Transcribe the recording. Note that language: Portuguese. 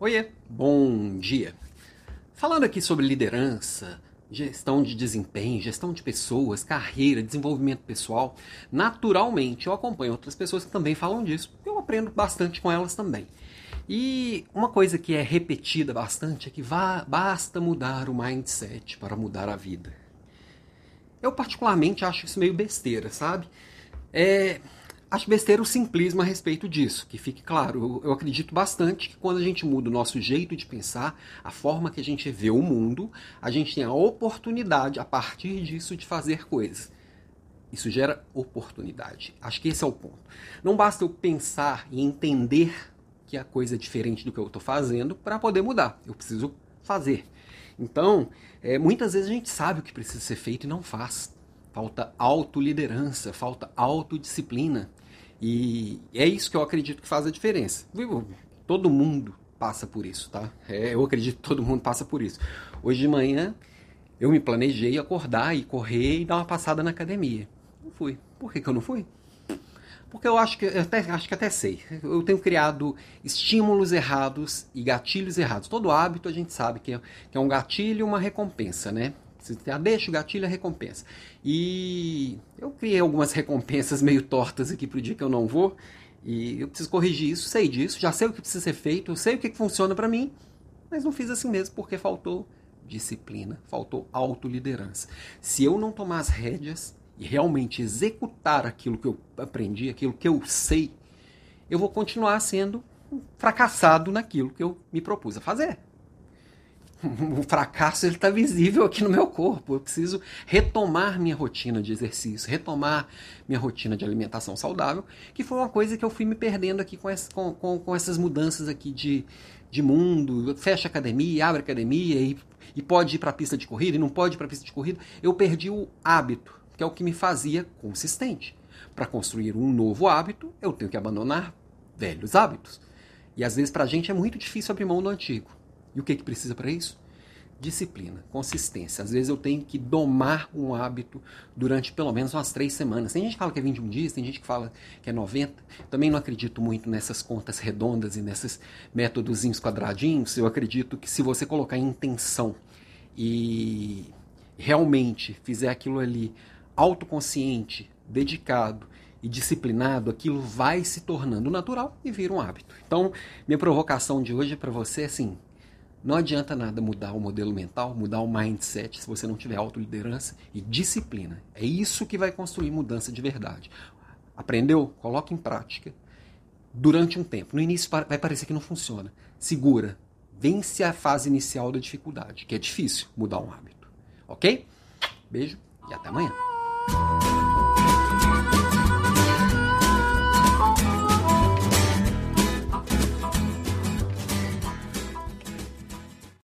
Oiê, bom dia. Falando aqui sobre liderança, gestão de desempenho, gestão de pessoas, carreira, desenvolvimento pessoal, naturalmente eu acompanho outras pessoas que também falam disso. Eu aprendo bastante com elas também. E uma coisa que é repetida bastante é que vá, basta mudar o mindset para mudar a vida. Eu particularmente acho isso meio besteira, sabe? É, Acho besteira o simplismo a respeito disso, que fique claro. Eu, eu, acredito bastante que quando a gente muda o nosso jeito de pensar, a forma que a gente vê o mundo, a gente tem a oportunidade, a partir disso, de fazer coisas. Isso gera oportunidade. Acho que esse é o ponto. Não basta eu pensar e entender que a coisa é diferente do que eu estou fazendo para poder mudar. Eu preciso fazer. Então, é, muitas vezes a gente sabe o que precisa ser feito e não faz. Falta autoliderança, falta autodisciplina. E é isso que eu acredito que faz a diferença. Todo mundo passa por isso, tá? É, eu acredito que todo mundo passa por isso. Hoje de manhã eu me planejei acordar e correr e dar uma passada na academia. Não fui. Por que, que eu não fui? Porque eu acho que eu até, acho que até sei. Eu tenho criado estímulos errados e gatilhos errados. Todo hábito a gente sabe que é, que é um gatilho e uma recompensa, né? Você deixa o gatilho, a recompensa. E eu criei algumas recompensas meio tortas aqui pro dia que eu não vou. E eu preciso corrigir isso, sei disso, já sei o que precisa ser feito, eu sei o que funciona para mim, mas não fiz assim mesmo porque faltou disciplina, faltou autoliderança. Se eu não tomar as rédeas e realmente executar aquilo que eu aprendi, aquilo que eu sei, eu vou continuar sendo fracassado naquilo que eu me propus a fazer o fracasso está visível aqui no meu corpo. Eu preciso retomar minha rotina de exercício, retomar minha rotina de alimentação saudável, que foi uma coisa que eu fui me perdendo aqui com, essa, com, com, com essas mudanças aqui de, de mundo. Fecha academia, abre academia e, e pode ir para a pista de corrida e não pode ir para a pista de corrida. Eu perdi o hábito, que é o que me fazia consistente. Para construir um novo hábito, eu tenho que abandonar velhos hábitos. E às vezes para a gente é muito difícil abrir mão do antigo. E o que, que precisa para isso? Disciplina, consistência. Às vezes eu tenho que domar um hábito durante pelo menos umas três semanas. Tem gente que fala que é 21 dias, tem gente que fala que é 90. Também não acredito muito nessas contas redondas e nesses métodos quadradinhos. Eu acredito que se você colocar intenção e realmente fizer aquilo ali autoconsciente, dedicado e disciplinado, aquilo vai se tornando natural e vira um hábito. Então, minha provocação de hoje é para você assim, não adianta nada mudar o modelo mental, mudar o mindset, se você não tiver autoliderança e disciplina. É isso que vai construir mudança de verdade. Aprendeu? Coloque em prática durante um tempo. No início vai parecer que não funciona. Segura. Vence a fase inicial da dificuldade, que é difícil mudar um hábito. Ok? Beijo e até amanhã.